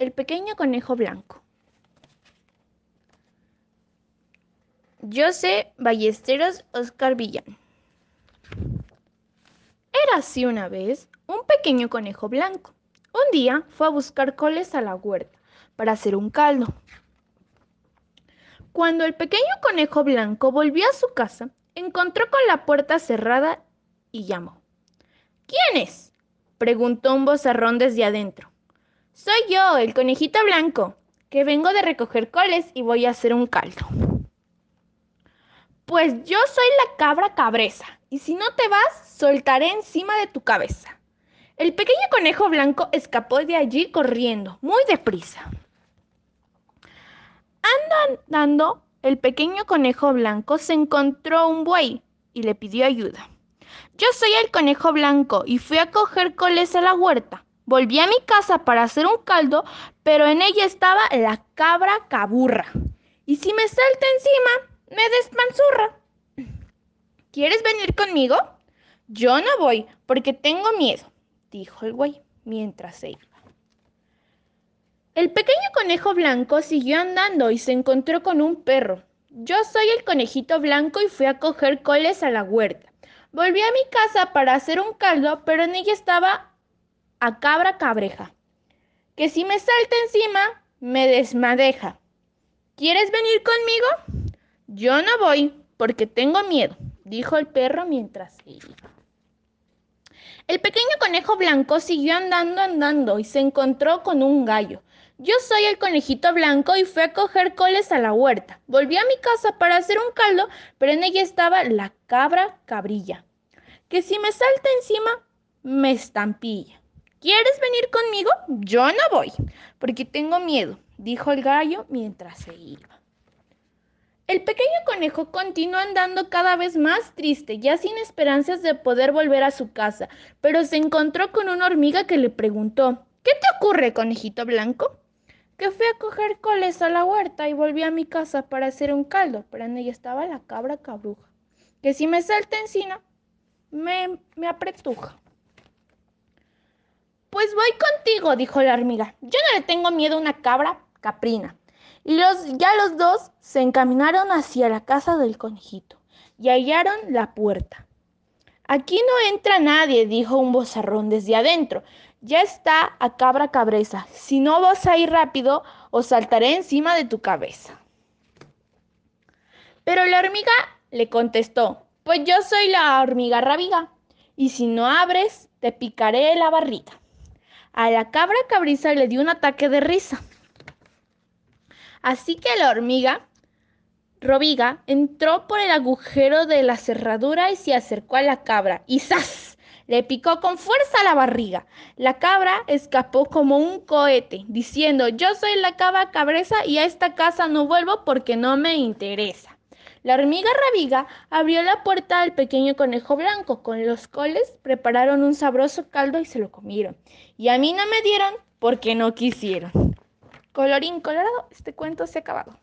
El pequeño conejo blanco. Yo sé Ballesteros Oscar Villán. Era así una vez un pequeño conejo blanco. Un día fue a buscar coles a la huerta para hacer un caldo. Cuando el pequeño conejo blanco volvió a su casa, encontró con la puerta cerrada y llamó. ¿Quién es? preguntó un bozarrón desde adentro. Soy yo, el conejito blanco, que vengo de recoger coles y voy a hacer un caldo. Pues yo soy la cabra cabreza, y si no te vas, soltaré encima de tu cabeza. El pequeño conejo blanco escapó de allí corriendo, muy deprisa. Andando, el pequeño conejo blanco se encontró un buey y le pidió ayuda. Yo soy el conejo blanco y fui a coger coles a la huerta. Volví a mi casa para hacer un caldo, pero en ella estaba la cabra caburra. Y si me salta encima, me despanzurra. ¿Quieres venir conmigo? Yo no voy, porque tengo miedo, dijo el güey mientras se iba. El pequeño conejo blanco siguió andando y se encontró con un perro. Yo soy el conejito blanco y fui a coger coles a la huerta. Volví a mi casa para hacer un caldo, pero en ella estaba a cabra cabreja, que si me salta encima, me desmadeja. ¿Quieres venir conmigo? Yo no voy porque tengo miedo, dijo el perro mientras iba. El pequeño conejo blanco siguió andando, andando y se encontró con un gallo. Yo soy el conejito blanco y fui a coger coles a la huerta. Volví a mi casa para hacer un caldo, pero en ella estaba la cabra cabrilla, que si me salta encima, me estampilla. ¿Quieres venir conmigo? Yo no voy, porque tengo miedo, dijo el gallo mientras se iba. El pequeño conejo continuó andando cada vez más triste, ya sin esperanzas de poder volver a su casa, pero se encontró con una hormiga que le preguntó, ¿Qué te ocurre, conejito blanco? Que fui a coger coles a la huerta y volví a mi casa para hacer un caldo, pero en ella estaba la cabra cabruja, que si me salta encima, me, me apretuja. Pues voy contigo, dijo la hormiga. Yo no le tengo miedo a una cabra caprina. Y los, ya los dos se encaminaron hacia la casa del conejito y hallaron la puerta. Aquí no entra nadie, dijo un bozarrón desde adentro. Ya está a cabra cabreza. Si no vas a ir rápido, os saltaré encima de tu cabeza. Pero la hormiga le contestó, pues yo soy la hormiga rabiga, y si no abres, te picaré la barriga. A la cabra cabriza le dio un ataque de risa. Así que la hormiga, Robiga, entró por el agujero de la cerradura y se acercó a la cabra. ¡Y ¡zas! Le picó con fuerza la barriga. La cabra escapó como un cohete, diciendo, yo soy la cabra cabreza y a esta casa no vuelvo porque no me interesa. La hormiga rabiga abrió la puerta al pequeño conejo blanco. Con los coles prepararon un sabroso caldo y se lo comieron. Y a mí no me dieron porque no quisieron. Colorín colorado, este cuento se ha acabado.